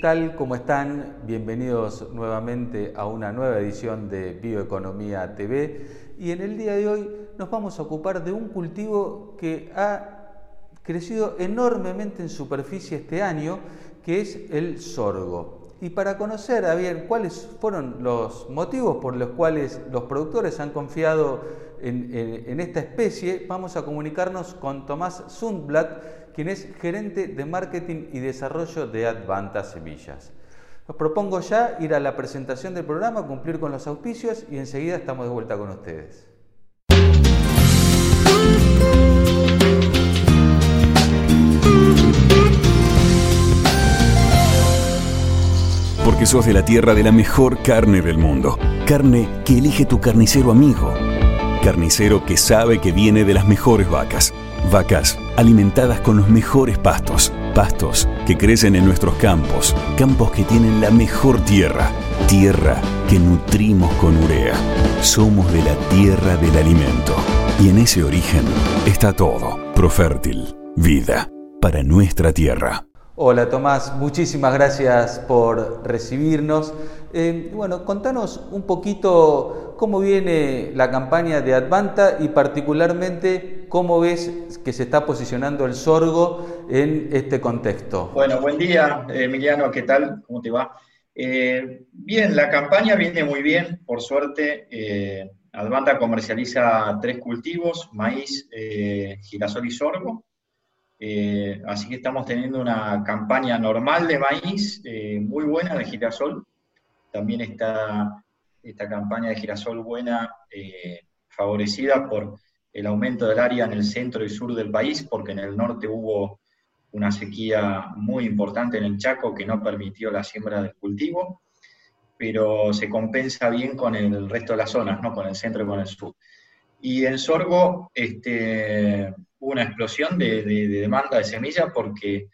tal? ¿Cómo están? Bienvenidos nuevamente a una nueva edición de Bioeconomía TV. Y en el día de hoy nos vamos a ocupar de un cultivo que ha crecido enormemente en superficie este año, que es el sorgo. Y para conocer a bien cuáles fueron los motivos por los cuales los productores han confiado en, esta especie, vamos a comunicarnos con Tomás Sundblad, quien es gerente de marketing y desarrollo de Advanta Semillas. Os propongo ya ir a la presentación del programa, cumplir con los auspicios y enseguida estamos de vuelta con ustedes. Porque sos de la tierra de la mejor carne del mundo. Carne que elige tu carnicero amigo carnicero que sabe que viene de las mejores vacas. Vacas alimentadas con los mejores pastos. Pastos que crecen en nuestros campos. Campos que tienen la mejor tierra. Tierra que nutrimos con urea. Somos de la tierra del alimento. Y en ese origen está todo. Profértil. Vida. Para nuestra tierra. Hola Tomás, muchísimas gracias por recibirnos. Eh, bueno, contanos un poquito cómo viene la campaña de Advanta y particularmente cómo ves que se está posicionando el sorgo en este contexto. Bueno, buen día Emiliano, ¿qué tal? ¿Cómo te va? Eh, bien, la campaña viene muy bien, por suerte. Eh, Advanta comercializa tres cultivos, maíz, girasol y sorgo. Eh, así que estamos teniendo una campaña normal de maíz, eh, muy buena de girasol. También está esta campaña de girasol buena, eh, favorecida por el aumento del área en el centro y sur del país, porque en el norte hubo una sequía muy importante en el Chaco que no permitió la siembra del cultivo, pero se compensa bien con el resto de las zonas, ¿no? con el centro y con el sur. Y en sorgo, este, hubo una explosión de, demanda de semillas porque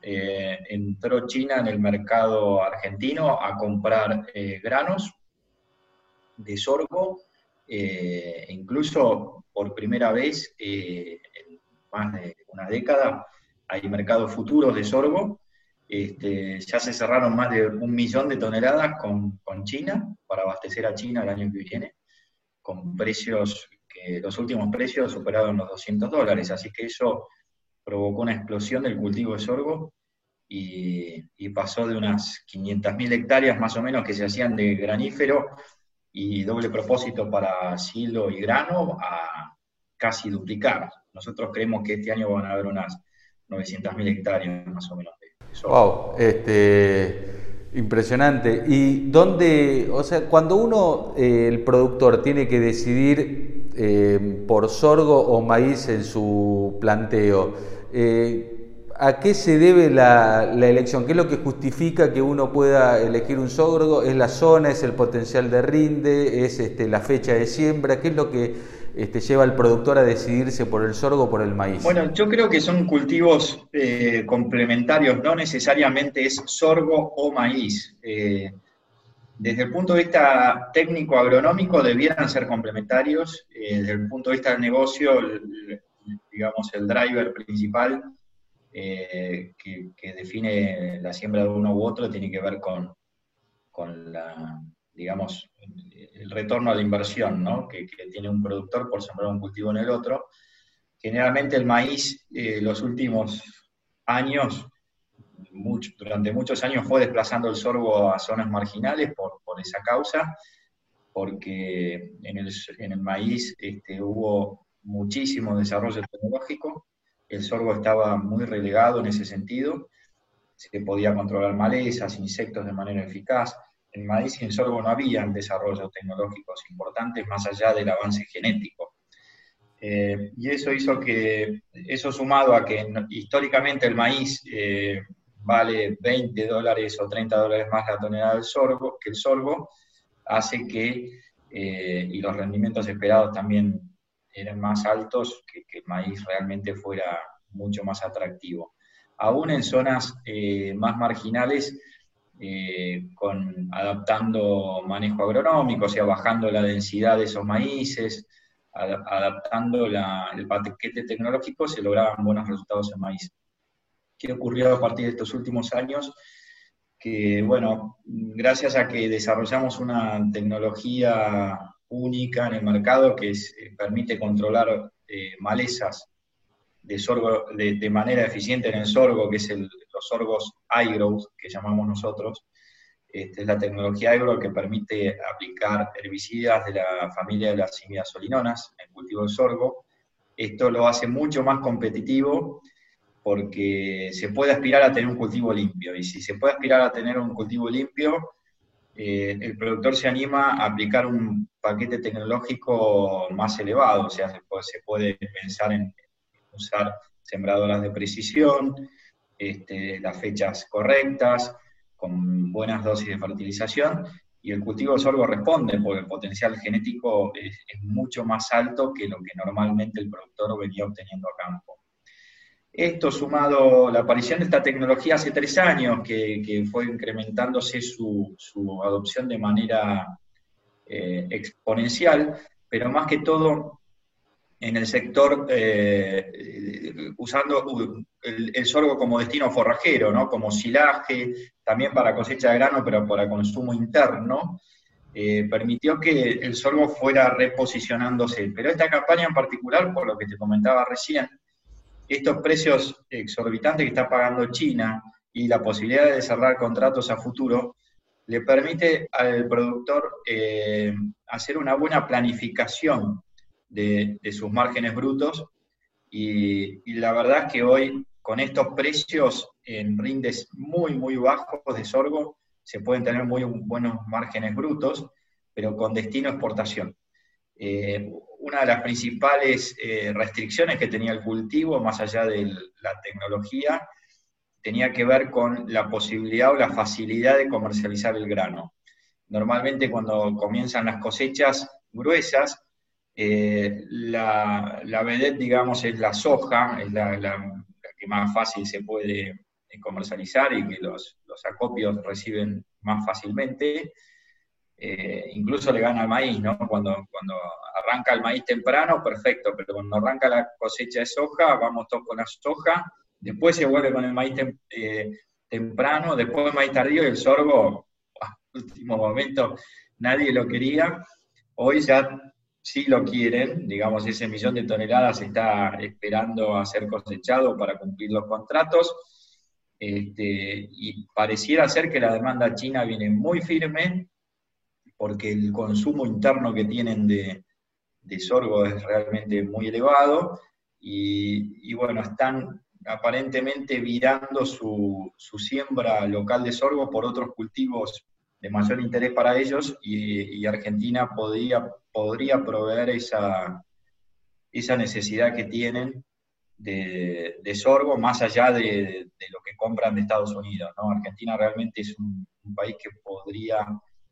eh, entró China en el mercado argentino a comprar eh, granos de sorgo, eh, incluso por primera vez en más de una década hay mercados futuros de sorgo. Este, ya se cerraron más de un millón de toneladas con, con China para abastecer a China el año que viene, con precios los últimos precios superaron los 200 dólares, así que eso provocó una explosión del cultivo de sorgo y, pasó de unas 500.000 hectáreas más o menos que se hacían de granífero y doble propósito para silo y grano a casi duplicar. Nosotros creemos que este año van a haber unas 900.000 hectáreas más o menos de Wow, este, impresionante. ¿Y dónde, o sea, cuando uno, eh, el productor, tiene que decidir eh, por sorgo o maíz en su planteo. Eh, ¿A qué se debe la, elección? ¿Qué es lo que justifica que uno pueda elegir un sorgo? ¿Es la zona? ¿Es el potencial de rinde? ¿Es este, la fecha de siembra? ¿Qué es lo que este, lleva al productor a decidirse por el sorgo o por el maíz? Bueno, yo creo que son cultivos eh, complementarios, no necesariamente es sorgo o maíz desde el punto de vista técnico agronómico debieran ser complementarios, eh, desde el punto de vista del negocio, digamos, el driver principal eh, que, define la siembra de uno u otro tiene que ver con, con la, digamos, el retorno a la inversión ¿no? que, tiene un productor por sembrar un cultivo en el otro. Generalmente el maíz, eh, los últimos años, durante muchos años fue desplazando el sorgo a zonas marginales por, esa causa, porque en el, maíz este, hubo muchísimo desarrollo tecnológico, el sorgo estaba muy relegado en ese sentido, se podía controlar malezas, insectos de manera eficaz. En maíz y en sorgo no había desarrollos tecnológicos importantes más allá del avance genético. Eh, y eso hizo que, eso sumado a que históricamente el maíz eh, vale 20 dólares o 30 dólares más la tonelada del sorgo, que el sorgo, hace que, eh, y los rendimientos esperados también eran más altos, que, el maíz realmente fuera mucho más atractivo. Aún en zonas eh, más marginales, eh, con, adaptando manejo agronómico, o sea, bajando la densidad de esos maíces, adaptando el paquete tecnológico, se lograban buenos resultados en maíz. ¿Qué ocurrió a partir de estos últimos años? que, bueno, gracias a que desarrollamos una tecnología única en el mercado que eh, permite controlar eh, malezas de, sorgo, de, manera eficiente en el sorgo, que es el, los sorgos iGrowth, que llamamos nosotros. Esta es la tecnología iGrowth que permite aplicar herbicidas de la familia de las imidazolinonas en cultivo del sorgo. Esto lo hace mucho más competitivo porque se puede aspirar a tener un cultivo limpio. Y si se puede aspirar a tener un cultivo limpio, eh, el productor se anima a aplicar un paquete tecnológico más elevado, o sea, se puede, pensar en usar sembradoras de precisión, este, las fechas correctas, con buenas dosis de fertilización, y el cultivo de sorgo responde porque el potencial genético es, es mucho más alto que lo que normalmente el productor venía obteniendo a campo. Esto sumado a la aparición de esta tecnología hace tres años, que, fue incrementándose su, adopción de manera eh, exponencial, pero más que todo en el sector eh, usando el, sorgo como destino forrajero, ¿no? como silaje, también para cosecha de grano, pero para consumo interno, eh, permitió que el sorgo fuera reposicionándose. Pero esta campaña en particular, por lo que te comentaba recién, estos precios exorbitantes que está pagando China y la posibilidad de cerrar contratos a futuro, le permite al productor eh, hacer una buena planificación de, sus márgenes brutos y, la verdad es que hoy con estos precios en rindes muy, muy bajos de sorgo se pueden tener muy buenos márgenes brutos, pero con destino a exportación. Eh, una de las principales eh, restricciones que tenía el cultivo, más allá de la tecnología, tenía que ver con la posibilidad o la facilidad de comercializar el grano. Normalmente cuando comienzan las cosechas gruesas, eh, la, la vedette, digamos, es la soja, es la, que más fácil se puede eh, comercializar y que los, los acopios reciben más fácilmente. Incluso le gana al maíz, ¿no? Cuando, cuando arranca el maíz temprano, perfecto, pero cuando arranca la cosecha de soja, vamos todos con la soja, después se vuelve con el maíz eh, temprano, después el maíz tardío y el sorgo, último momento, nadie lo quería, hoy ya sí lo quieren, digamos, ese millón de toneladas está esperando a ser cosechado para cumplir los contratos, este, y pareciera ser que la demanda china viene muy firme, porque el consumo interno que tienen de, de sorgo es realmente muy elevado y, bueno, están aparentemente virando su, siembra local de sorgo por otros cultivos de mayor interés para ellos y, Argentina podría, podría proveer esa, esa necesidad que tienen de, sorgo más allá de, lo que compran de Estados Unidos. Argentina realmente es un, país que podría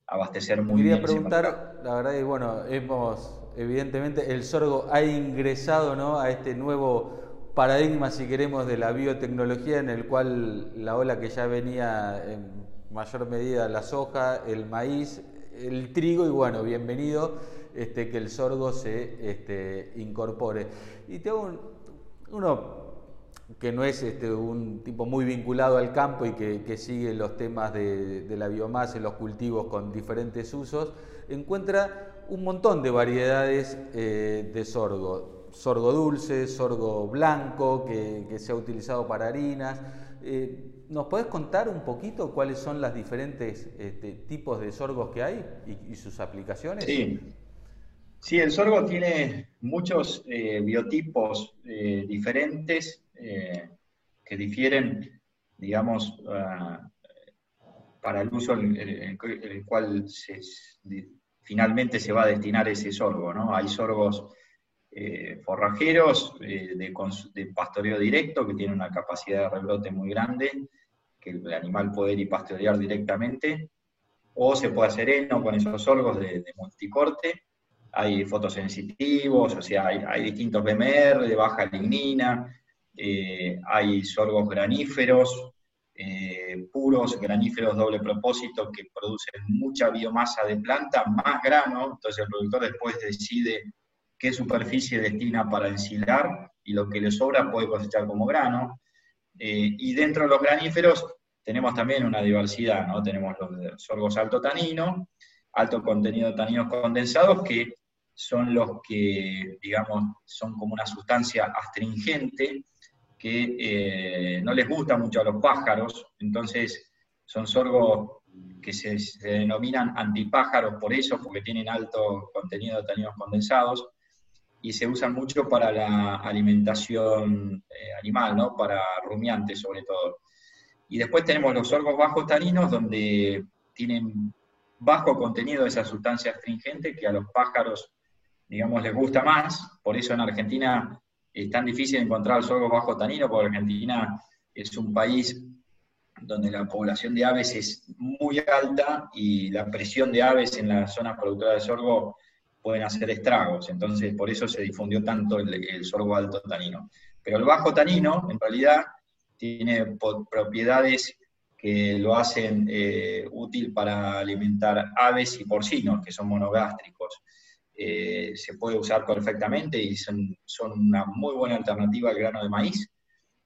abastecer muy Quería preguntar, la verdad es bueno, hemos evidentemente el sorgo ha ingresado ¿no? a este nuevo paradigma, si queremos, de la biotecnología, en el cual la ola que ya venía en mayor medida la soja, el maíz, el trigo, y bueno, bienvenido este, que el sorgo se este, incorpore. Y tengo uno que no es este, un tipo muy vinculado al campo y que, sigue los temas de, de la biomasa y los cultivos con diferentes usos, encuentra un montón de variedades eh, de sorgo. Sorgo dulce, sorgo blanco, que, se ha utilizado para harinas. Eh, ¿Nos podés contar un poquito cuáles son los diferentes este, tipos de sorgos que hay y, sus aplicaciones? Sí. Sí, el sorgo tiene muchos eh, biotipos diferentes que difieren, digamos, ah, para el uso en el, cual finalmente se va a destinar ese sorgo. ¿no? Hay sorgos eh, forrajeros eh, de, pastoreo directo que tienen una capacidad de rebrote muy grande, que el animal puede ir y pastorear directamente, o se puede hacer heno con esos sorgos de, multicorte. Hay fotosensitivos, o sea, hay, distintos BMR de baja lignina, eh, hay sorgos graníferos, eh, puros, graníferos doble propósito que producen mucha biomasa de planta, más grano, entonces el productor después decide qué superficie destina para ensilar y lo que le sobra puede cosechar como grano. Eh, y dentro de los graníferos tenemos también una diversidad, ¿no? Tenemos los sorgos alto tanino, alto contenido de taninos condensados, que son los que, digamos, son como una sustancia astringente que eh, no les gusta mucho a los pájaros, entonces son sorgos que se, denominan antipájaros por eso, porque tienen alto contenido de taninos condensados, y se usan mucho para la alimentación eh, animal, ¿no? para rumiantes sobre todo. Y después tenemos los sorgos bajos taninos, donde tienen bajo contenido de esa sustancia astringente que a los pájaros, digamos, les gusta más. Por eso en Argentina es tan difícil encontrar el sorgo bajo tanino, porque Argentina es un país donde la población de aves es muy alta y la presión de aves en las zonas productoras de sorgo pueden hacer estragos. Entonces, por eso se difundió tanto el, sorgo alto tanino. Pero el bajo tanino, en realidad, tiene propiedades que lo hacen eh, útil para alimentar aves y porcinos, que son monogástricos. Eh, se puede usar perfectamente y son, una muy buena alternativa al grano de maíz.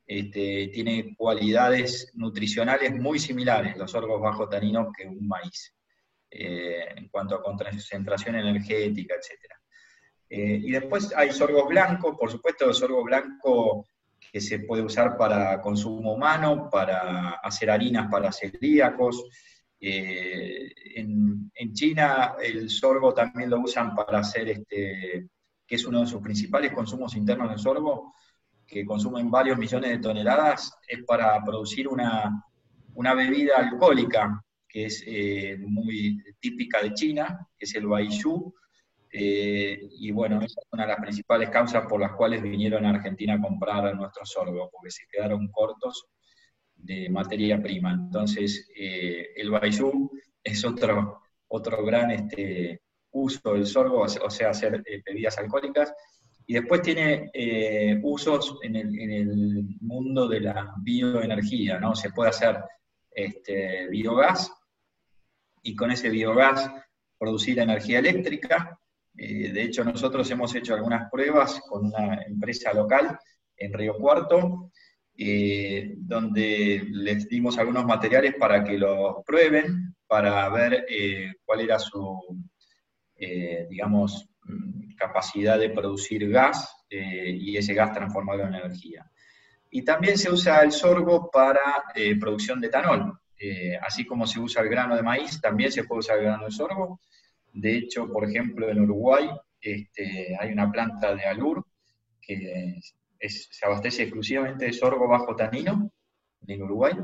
Este, tiene cualidades nutricionales muy similares, los sorgos bajo taninos, que un maíz, eh, en cuanto a concentración energética, etc. y después hay sorgos blancos, por supuesto, el sorgo blanco que se puede usar para consumo humano, para hacer harinas para celíacos. Eh, en, China el sorgo también lo usan para hacer, este, que es uno de sus principales consumos internos del sorgo, que consumen varios millones de toneladas, es para producir una, bebida alcohólica que es eh, muy típica de China, que es el baijiu, eh, y bueno, esa es una de las principales causas por las cuales vinieron a Argentina a comprar nuestro sorgo, porque se quedaron cortos de materia prima. Entonces, eh, el Baizú es otro, otro gran este, uso del sorgo, o sea, hacer eh, bebidas alcohólicas. Y después tiene usos en el, en el, mundo de la bioenergía, ¿no? Se puede hacer este, biogás y con ese biogás producir energía eléctrica, eh, de hecho, nosotros hemos hecho algunas pruebas con una empresa local en Río Cuarto, eh, donde les dimos algunos materiales para que los prueben, para ver eh, cuál era su, digamos, mm, capacidad de producir gas y ese gas transformado en energía. Y también se usa el sorgo para producción de etanol. así como se usa el grano de maíz, también se puede usar el grano de sorgo de hecho, por ejemplo, en Uruguay este, hay una planta de alur que se abastece exclusivamente de sorgo bajo tanino en Uruguay.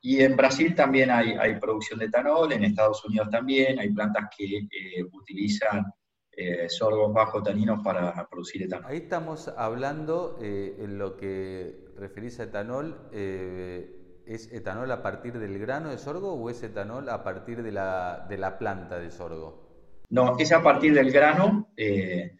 Y en Brasil también hay, producción de etanol, en Estados Unidos también hay plantas que eh, utilizan eh, sorgo bajo tanino para producir etanol. Ahí estamos hablando, eh, en lo que referís a etanol, ¿es etanol a partir del grano de sorgo o es etanol a partir de la, de la planta de sorgo? No, es a partir del grano, eh,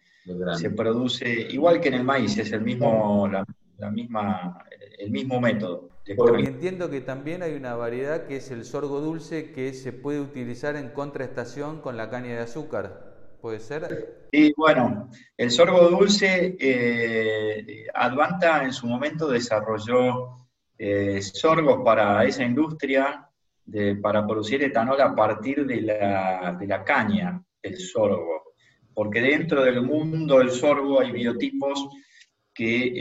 se produce igual que en el maíz, es el mismo, la, misma, el mismo método. Porque entiendo que también hay una variedad que es el sorgo dulce que se puede utilizar en contraestación con la caña de azúcar. ¿Puede ser? Sí, bueno, el sorgo dulce, eh, Advanta en su momento desarrolló eh, sorgos para esa industria, para producir etanol a partir de la, de la caña el sorgo, porque dentro del mundo del sorgo hay biotipos que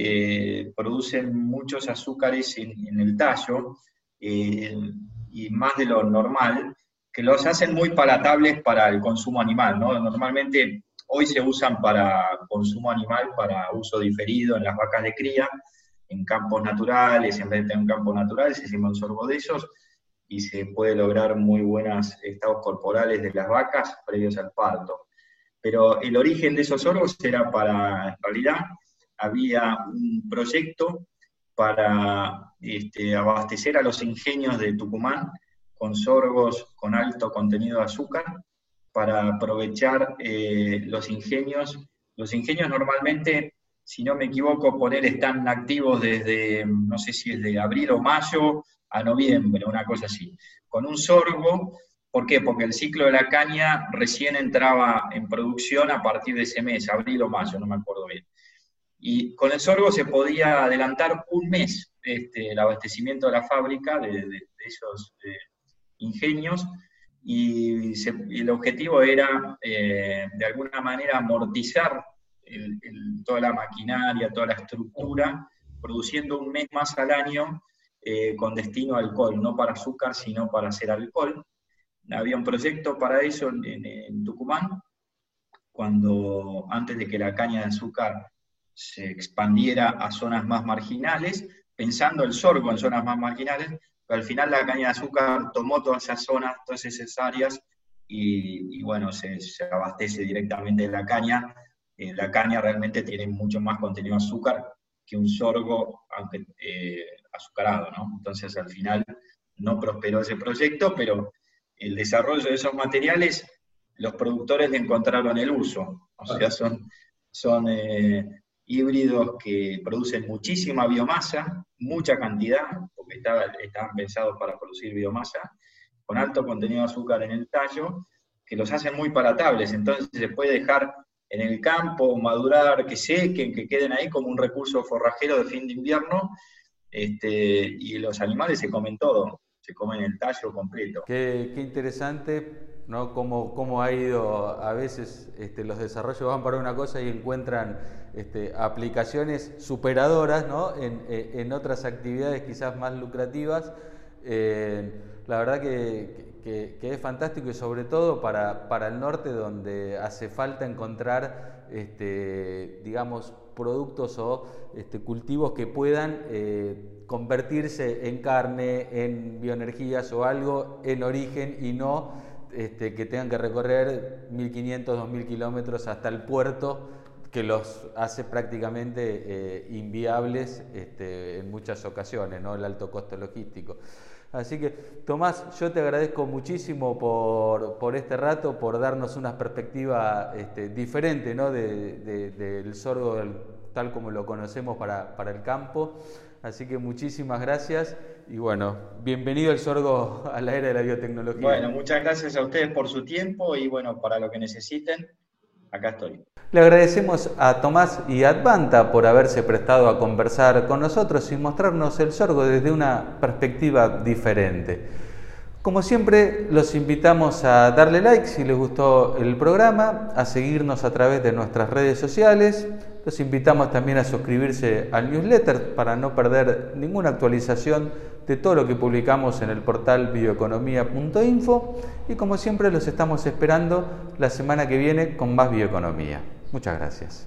eh, producen muchos azúcares en, el tallo eh, y más de lo normal, que los hacen muy palatables para el consumo animal. ¿no? Normalmente hoy se usan para consumo animal, para uso diferido en las vacas de cría, en campos naturales, en vez de un campo natural, se hicieron un sorgo de esos, y se puede lograr muy buenos estados corporales de las vacas previos al parto. Pero el origen de esos sorgos era para, en realidad, había un proyecto para este, abastecer a los ingenios de Tucumán con sorgos con alto contenido de azúcar, para aprovechar eh, los ingenios. Los ingenios normalmente, si no me equivoco, poner están activos desde, no sé si es de abril o mayo, a noviembre, una cosa así, con un sorgo. ¿Por qué? Porque el ciclo de la caña recién entraba en producción a partir de ese mes, abril o mayo, no me acuerdo bien. Y con el sorgo se podía adelantar un mes este, el abastecimiento de la fábrica, de, esos eh, ingenios, y, el objetivo era, eh, de alguna manera, amortizar toda la maquinaria, toda la estructura, produciendo un mes más al año eh, con destino a alcohol, no para azúcar, sino para hacer alcohol. Había un proyecto para eso en, Tucumán, cuando antes de que la caña de azúcar se expandiera a zonas más marginales, pensando el sorgo en zonas más marginales, pero al final la caña de azúcar tomó todas esas zonas, todas esas áreas, y, bueno, se, abastece directamente de la caña. Eh, la caña realmente tiene mucho más contenido de azúcar que un sorgo, aunque eh, azucarado, ¿no? Entonces al final no prosperó ese proyecto, pero el desarrollo de esos materiales, los productores le encontraron el uso. O sea, son, son eh, híbridos que producen muchísima biomasa, mucha cantidad, porque estaban pensados para producir biomasa, con alto contenido de azúcar en el tallo, que los hacen muy palatables. Entonces se puede dejar en el campo, madurar, que sequen, que queden ahí como un recurso forrajero de fin de invierno, este, y los animales se comen todo, se comen el tallo completo. Qué, interesante, ¿no? Cómo, cómo, ha ido, a veces este, los desarrollos van para una cosa y encuentran este, aplicaciones superadoras, ¿no? En, otras actividades quizás más lucrativas. Eh, la verdad que que, es fantástico y sobre todo para, para, el norte donde hace falta encontrar, este, digamos, productos o este, cultivos que puedan eh, convertirse en carne, en bioenergías o algo en origen y no este, que tengan que recorrer 1.500, 2.000 kilómetros hasta el puerto que los hace prácticamente eh, inviables este, en muchas ocasiones, ¿no? el alto costo logístico. Así que, Tomás, yo te agradezco muchísimo por, este rato, por darnos una perspectiva este, diferente ¿no? del sorgo tal como lo conocemos para, el campo. Así que muchísimas gracias y bueno, bienvenido el sorgo a la era de la biotecnología. Bueno, muchas gracias a ustedes por su tiempo y bueno, para lo que necesiten, acá estoy. Le agradecemos a Tomás y a Advanta por haberse prestado a conversar con nosotros y mostrarnos el sorgo desde una perspectiva diferente. Como siempre, los invitamos a darle like si les gustó el programa, a seguirnos a través de nuestras redes sociales. Los invitamos también a suscribirse al newsletter para no perder ninguna actualización de todo lo que publicamos en el portal bioeconomía.info y como siempre los estamos esperando la semana que viene con más bioeconomía. Muchas gracias.